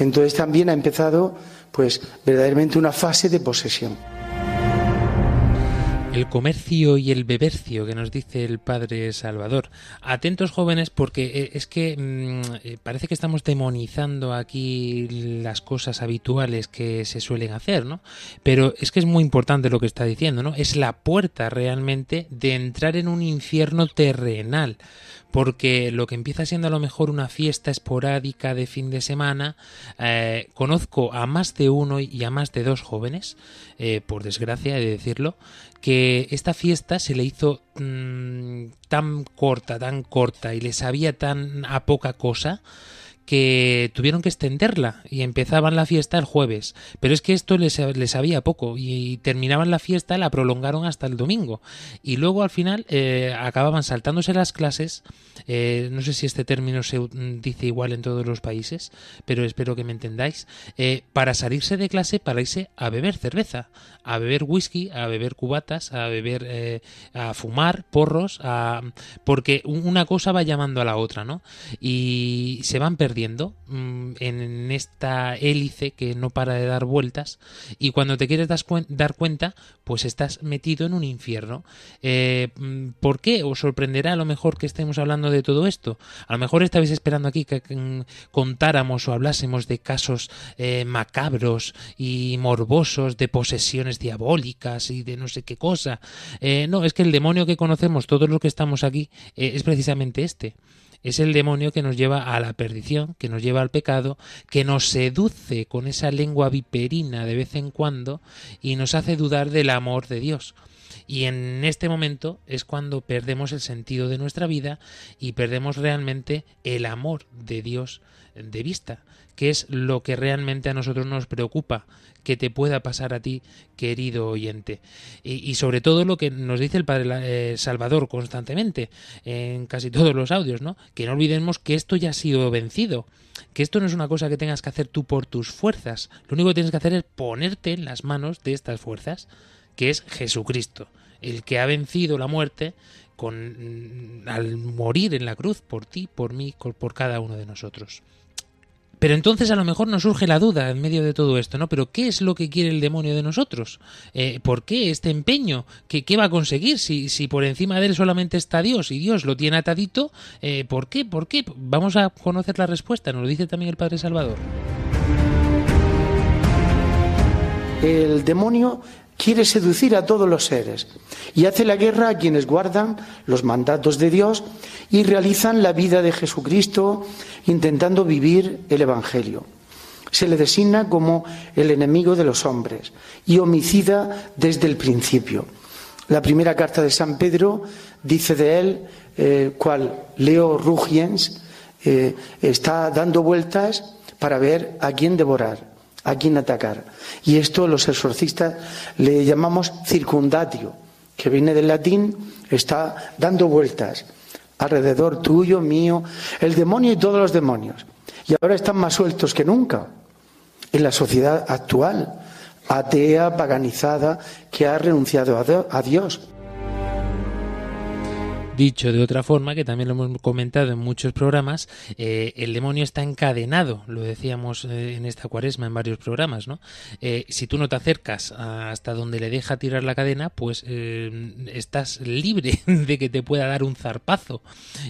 Entonces también ha empezado, pues, verdaderamente una fase de posesión. El comercio y el bebercio que nos dice el padre Salvador. Atentos jóvenes porque eh, es que mm, eh, parece que estamos demonizando aquí las cosas habituales que se suelen hacer, ¿no? Pero es que es muy importante lo que está diciendo, ¿no? Es la puerta realmente de entrar en un infierno terrenal porque lo que empieza siendo a lo mejor una fiesta esporádica de fin de semana, eh, conozco a más de uno y a más de dos jóvenes, eh, por desgracia he de decirlo, que esta fiesta se le hizo mm, tan corta, tan corta y le sabía tan a poca cosa, que tuvieron que extenderla y empezaban la fiesta el jueves. Pero es que esto les, les sabía poco y terminaban la fiesta, la prolongaron hasta el domingo. Y luego al final eh, acababan saltándose las clases. Eh, no sé si este término se dice igual en todos los países, pero espero que me entendáis. Eh, para salirse de clase, para irse a beber cerveza, a beber whisky, a beber cubatas, a beber, a fumar porros, a... porque una cosa va llamando a la otra, ¿no? Y se van perdiendo Mm, en esta hélice que no para de dar vueltas y cuando te quieres dar cuenta pues estás metido en un infierno. Eh, mm, ¿Por qué? Os sorprenderá a lo mejor que estemos hablando de todo esto. A lo mejor estabais esperando aquí que, contáramos o hablásemos de casos eh, macabros y morbosos de posesiones diabólicas y de no sé qué cosa. Eh, no, es que el demonio que conocemos todos los que estamos aquí es precisamente este es el demonio que nos lleva a la perdición, que nos lleva al pecado, que nos seduce con esa lengua viperina de vez en cuando y nos hace dudar del amor de Dios. Y en este momento es cuando perdemos el sentido de nuestra vida y perdemos realmente el amor de Dios de vista, que es lo que realmente a nosotros nos preocupa, que te pueda pasar a ti, querido oyente. Y, sobre todo lo que nos dice el Padre eh, Salvador constantemente en casi todos los audios, ¿no? Que no olvidemos que esto ya ha sido vencido, que esto no es una cosa que tengas que hacer tú por tus fuerzas, lo único que tienes que hacer es ponerte en las manos de estas fuerzas, que es Jesucristo, el que ha vencido la muerte con al morir en la cruz por ti, por mí, por cada uno de nosotros. Pero entonces a lo mejor nos surge la duda en medio de todo esto, ¿no? Pero ¿qué es lo que quiere el demonio de nosotros? Eh, ¿Por qué este empeño? ¿Qué, ¿Qué, va a conseguir si, si por encima de él solamente está Dios y Dios lo tiene atadito? Eh, ¿Por qué? ¿Por qué? Vamos a conocer la respuesta, nos lo dice también el Padre Salvador. El demonio quiere seducir a todos los seres y hace la guerra a quienes guardan los mandatos de Dios y realizan la vida de Jesucristo intentando vivir el Evangelio. Se le designa como el enemigo de los hombres y homicida desde el principio. La primera carta de San Pedro dice de él, eh, cual Leo Rugiens, eh, está dando vueltas para ver a quién devorar, a quién atacar. Y esto los exorcistas le llamamos circundatio, que viene del latín, está dando vueltas alrededor tuyo, mío, el demonio y todos los demonios. Y ahora están más sueltos que nunca en la sociedad actual, atea, paganizada, que ha renunciado a Dios. Dicho de otra forma, que también lo hemos comentado en muchos programas, eh, el demonio está encadenado, lo decíamos eh, en esta cuaresma en varios programas, ¿no? Eh, si tú no te acercas hasta donde le deja tirar la cadena, pues estás libre de que te pueda dar un zarpazo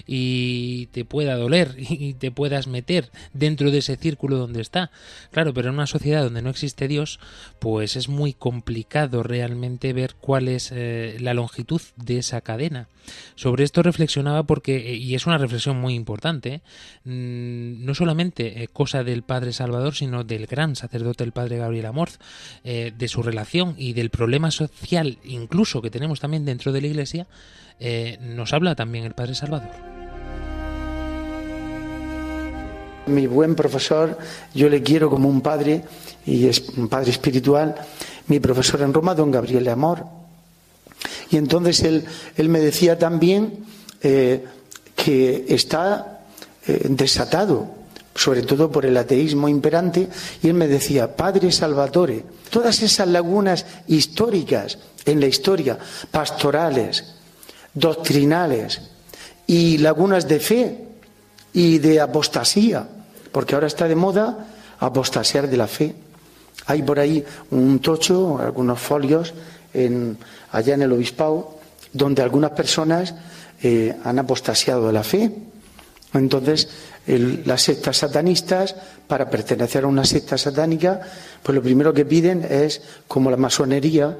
y te pueda doler y te puedas meter dentro de ese círculo donde está. Claro, pero en una sociedad donde no existe Dios, pues es muy complicado realmente ver cuál es la longitud de esa cadena. Sobre esto reflexionaba porque, eh, y es una reflexión muy importante, mm, no solamente eh, cosa del Padre Salvador, sino del gran sacerdote, el Padre Gabriel Amorz, eh, de su relación y del problema social incluso que tenemos también dentro de la Iglesia, nos habla también el Padre Salvador. Mi buen profesor, yo le quiero como un padre, y es un padre espiritual, mi profesor en Roma, don Gabriel Amor, y entonces él, él me decía también eh, que está eh, desatado, sobre todo por el ateísmo imperante, y él me decía, Padre Salvatore, todas esas lagunas históricas en la historia, pastorales, doctrinales y lagunas de fe y de apostasía, porque ahora está de moda apostasiar de la fe. Hay por ahí un tocho, algunos folios en, allá en el obispado, donde algunas personas eh, han apostasiado de la fe. Entonces, las sectas satanistas, para pertenecer a una secta satánica, pues lo primero que piden es, como la masonería,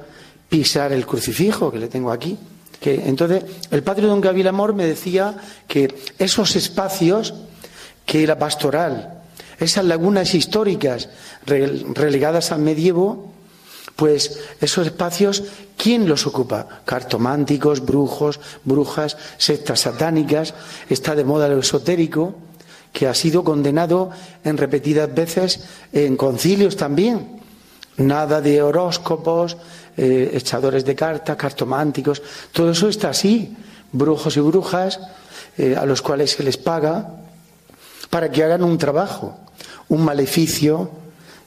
pisar el crucifijo que le tengo aquí. Que, entonces, el padre don Gabriel Amor me decía que esos espacios que la pastoral, esas lagunas históricas relegadas al medievo, pues esos espacios, ¿quién los ocupa? Cartománticos, brujos, brujas, sectas satánicas, está de moda lo esotérico, que ha sido condenado en repetidas veces en concilios también. Nada de horóscopos, eh, echadores de cartas, cartománticos, todo eso está así. Brujos y brujas eh, a los cuales se les paga para que hagan un trabajo, un maleficio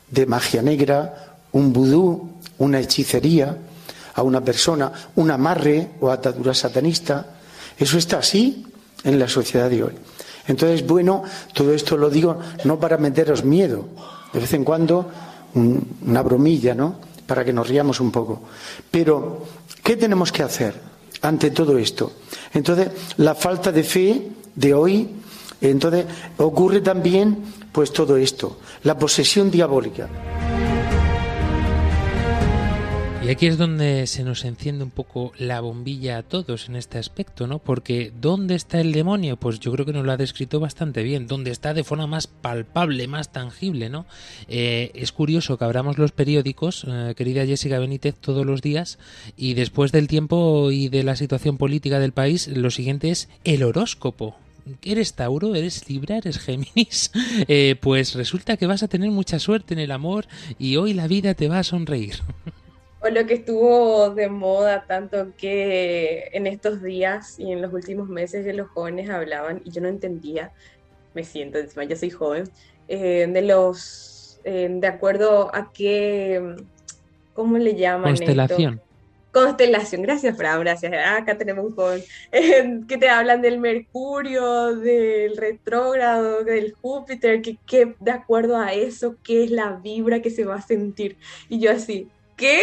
de magia negra, un vudú, una hechicería a una persona, un amarre o atadura satanista. Eso está así en la sociedad de hoy. Entonces, bueno, todo esto lo digo no para meteros miedo, de vez en cuando una bromilla, ¿no? Para que nos riamos un poco. Pero, ¿qué tenemos que hacer ante todo esto? Entonces, la falta de fe de hoy, entonces ocurre también, pues todo esto, la posesión diabólica. Y aquí es donde se nos enciende un poco la bombilla a todos en este aspecto, ¿no? Porque ¿dónde está el demonio? Pues yo creo que nos lo ha descrito bastante bien. ¿Dónde está de forma más palpable, más tangible, ¿no? Eh, es curioso que abramos los periódicos, eh, querida Jessica Benítez, todos los días y después del tiempo y de la situación política del país, lo siguiente es el horóscopo eres Tauro, eres Libra, eres Géminis, eh, pues resulta que vas a tener mucha suerte en el amor y hoy la vida te va a sonreír. o lo que estuvo de moda tanto que en estos días y en los últimos meses de los jóvenes hablaban y yo no entendía, me siento, encima ya soy joven, eh, de los, eh, de acuerdo a qué, ¿cómo le llaman? Constelación. Constelación, gracias Fran, gracias. Ah, acá tenemos un joven eh, que te hablan del Mercurio, del retrógrado, del Júpiter, que, que de acuerdo a eso, qué es la vibra que se va a sentir. Y yo así, ¿qué?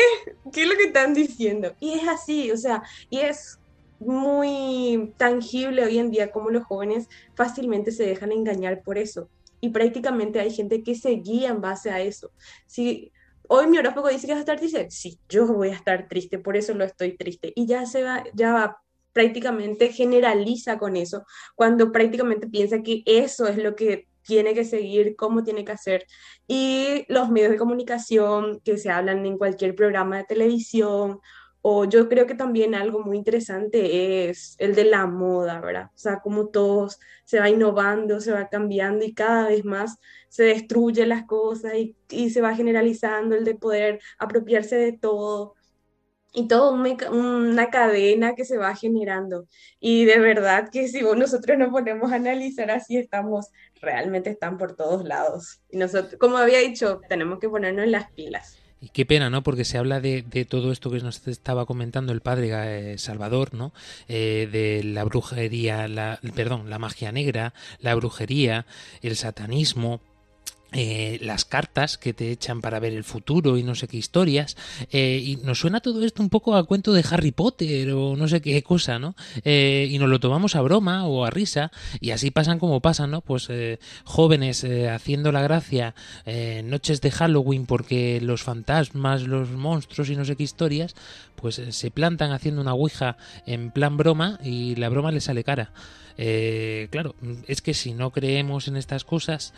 ¿Qué es lo que están diciendo? Y es así, o sea, y es muy tangible hoy en día como los jóvenes fácilmente se dejan engañar por eso. Y prácticamente hay gente que se guía en base a eso. Si hoy mi horóscopo dice que vas a estar triste, sí, yo voy a estar triste, por eso lo estoy triste. Y ya se va, ya va, prácticamente generaliza con eso, cuando prácticamente piensa que eso es lo que tiene que seguir, cómo tiene que hacer. Y los medios de comunicación que se hablan en cualquier programa de televisión o yo creo que también algo muy interesante es el de la moda, ¿verdad? O sea, como todo se va innovando, se va cambiando y cada vez más se destruye las cosas y, y se va generalizando el de poder apropiarse de todo y todo una cadena que se va generando. Y de verdad que si nosotros nos ponemos a analizar así, estamos, realmente están por todos lados. Y nosotros, como había dicho, tenemos que ponernos las pilas. Y qué pena, ¿no? Porque se habla de, de todo esto que nos estaba comentando el padre eh, Salvador, ¿no? Eh, de la brujería, la, perdón, la magia negra, la brujería, el satanismo, eh, las cartas que te echan para ver el futuro y no sé qué historias. Eh, y nos suena todo esto un poco a cuento de Harry Potter o no sé qué cosa, ¿no? Eh, y nos lo tomamos a broma o a risa y así pasan como pasan, ¿no? Pues jóvenes haciendo la gracia, noches de Halloween porque los fantasmas, los monstruos y no sé qué historias, pues se plantan haciendo una ouija en plan broma y la broma les sale cara. Eh, claro, es que si no creemos en estas cosas,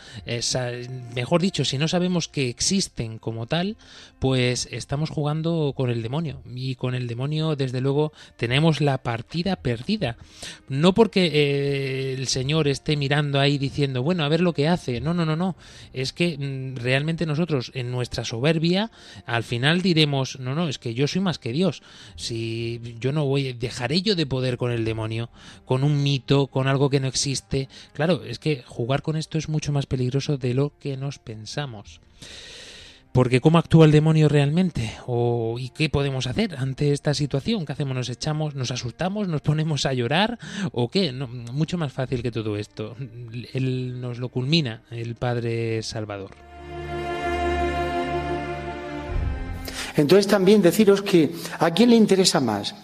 mejor dicho, si no sabemos que existen como tal, pues estamos jugando con el demonio. Y con el demonio, desde luego, tenemos la partida perdida. No porque eh, el Señor esté mirando ahí diciendo, bueno, a ver lo que hace. No, no, no, no. Es que mm, realmente nosotros, en nuestra soberbia, al final diremos, no, no, es que yo soy más que Dios. Si yo no voy, dejaré yo de poder con el demonio, con un mito, con algo que no existe. Claro, es que jugar con esto es mucho más peligroso de lo que nos pensamos. Porque ¿cómo actúa el demonio realmente? ¿O, ¿Y qué podemos hacer ante esta situación? ¿Qué hacemos? ¿Nos echamos, nos asustamos, nos ponemos a llorar? ¿O qué? No, mucho más fácil que todo esto. Él nos lo culmina, el Padre Salvador. Entonces también deciros que ¿a quién le interesa más?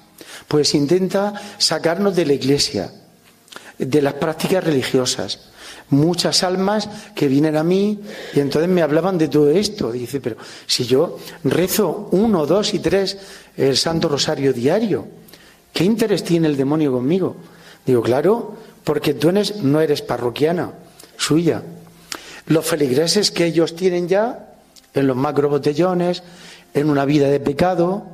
Pues intenta sacarnos de la iglesia, de las prácticas religiosas. Muchas almas que vienen a mí y entonces me hablaban de todo esto. Dice, pero si yo rezo uno, dos y tres el Santo Rosario diario, ¿qué interés tiene el demonio conmigo? Digo, claro, porque tú no eres parroquiana suya. Los feligreses que ellos tienen ya, en los macro botellones, en una vida de pecado,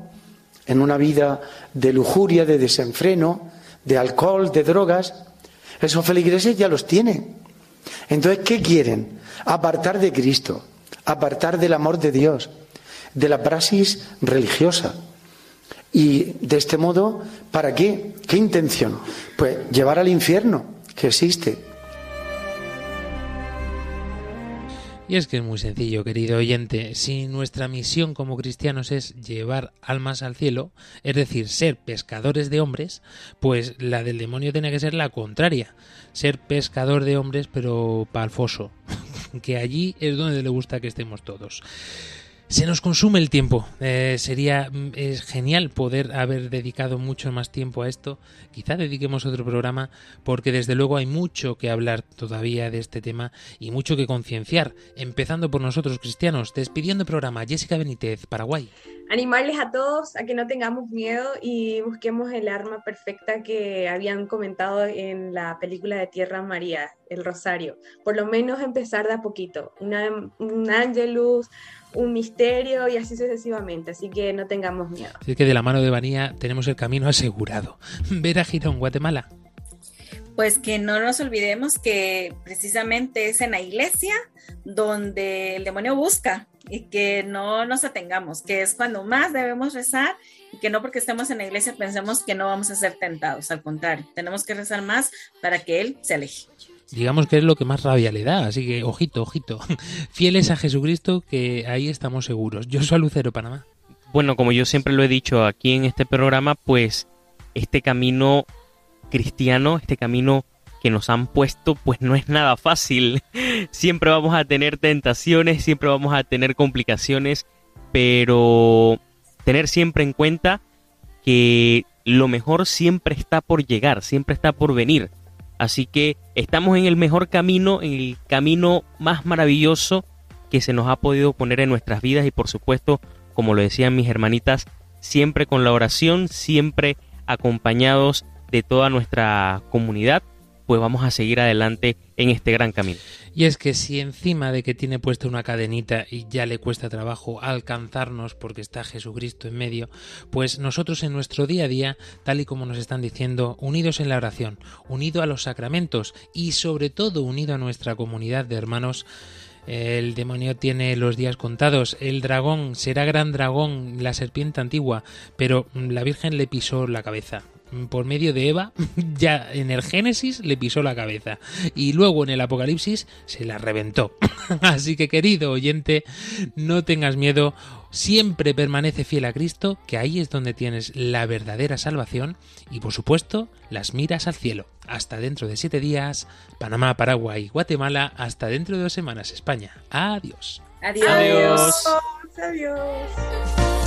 en una vida de lujuria, de desenfreno, de alcohol, de drogas, esos feligreses ya los tienen. Entonces, ¿qué quieren? Apartar de Cristo, apartar del amor de Dios, de la praxis religiosa. Y de este modo, ¿para qué? ¿Qué intención? Pues llevar al infierno, que existe. Y es que es muy sencillo, querido oyente. Si nuestra misión como cristianos es llevar almas al cielo, es decir, ser pescadores de hombres, pues la del demonio tiene que ser la contraria. Ser pescador de hombres, pero palfoso. que allí es donde le gusta que estemos todos. Se nos consume el tiempo. Eh, sería mm, genial poder haber dedicado mucho más tiempo a esto. Quizá dediquemos otro programa porque desde luego hay mucho que hablar todavía de este tema y mucho que concienciar. Empezando por nosotros cristianos. Despidiendo el programa. Jessica Benítez, Paraguay. Animarles a todos a que no tengamos miedo y busquemos el arma perfecta que habían comentado en la película de Tierra María, el Rosario. Por lo menos empezar de a poquito. Una, un ángelus un misterio y así sucesivamente, así que no tengamos miedo. Así que de la mano de Vanía tenemos el camino asegurado. Ver a Girón, Guatemala. Pues que no nos olvidemos que precisamente es en la iglesia donde el demonio busca y que no nos atengamos, que es cuando más debemos rezar y que no porque estemos en la iglesia pensemos que no vamos a ser tentados, al contrario, tenemos que rezar más para que Él se aleje digamos que es lo que más rabia le da. Así que, ojito, ojito. Fieles a Jesucristo, que ahí estamos seguros. Yo soy Lucero, Panamá. Bueno, como yo siempre lo he dicho aquí en este programa, pues este camino cristiano, este camino que nos han puesto, pues no es nada fácil. Siempre vamos a tener tentaciones, siempre vamos a tener complicaciones, pero tener siempre en cuenta que lo mejor siempre está por llegar, siempre está por venir. Así que estamos en el mejor camino, en el camino más maravilloso que se nos ha podido poner en nuestras vidas y por supuesto, como lo decían mis hermanitas, siempre con la oración, siempre acompañados de toda nuestra comunidad pues vamos a seguir adelante en este gran camino. Y es que si encima de que tiene puesta una cadenita y ya le cuesta trabajo alcanzarnos porque está Jesucristo en medio, pues nosotros en nuestro día a día, tal y como nos están diciendo, unidos en la oración, unido a los sacramentos y sobre todo unido a nuestra comunidad de hermanos, el demonio tiene los días contados. El dragón será gran dragón, la serpiente antigua, pero la Virgen le pisó la cabeza por medio de Eva, ya en el Génesis le pisó la cabeza y luego en el Apocalipsis se la reventó. Así que querido oyente, no tengas miedo, siempre permanece fiel a Cristo, que ahí es donde tienes la verdadera salvación y por supuesto las miras al cielo. Hasta dentro de siete días, Panamá, Paraguay, Guatemala, hasta dentro de dos semanas, España. Adiós. Adiós. Adiós. Adiós.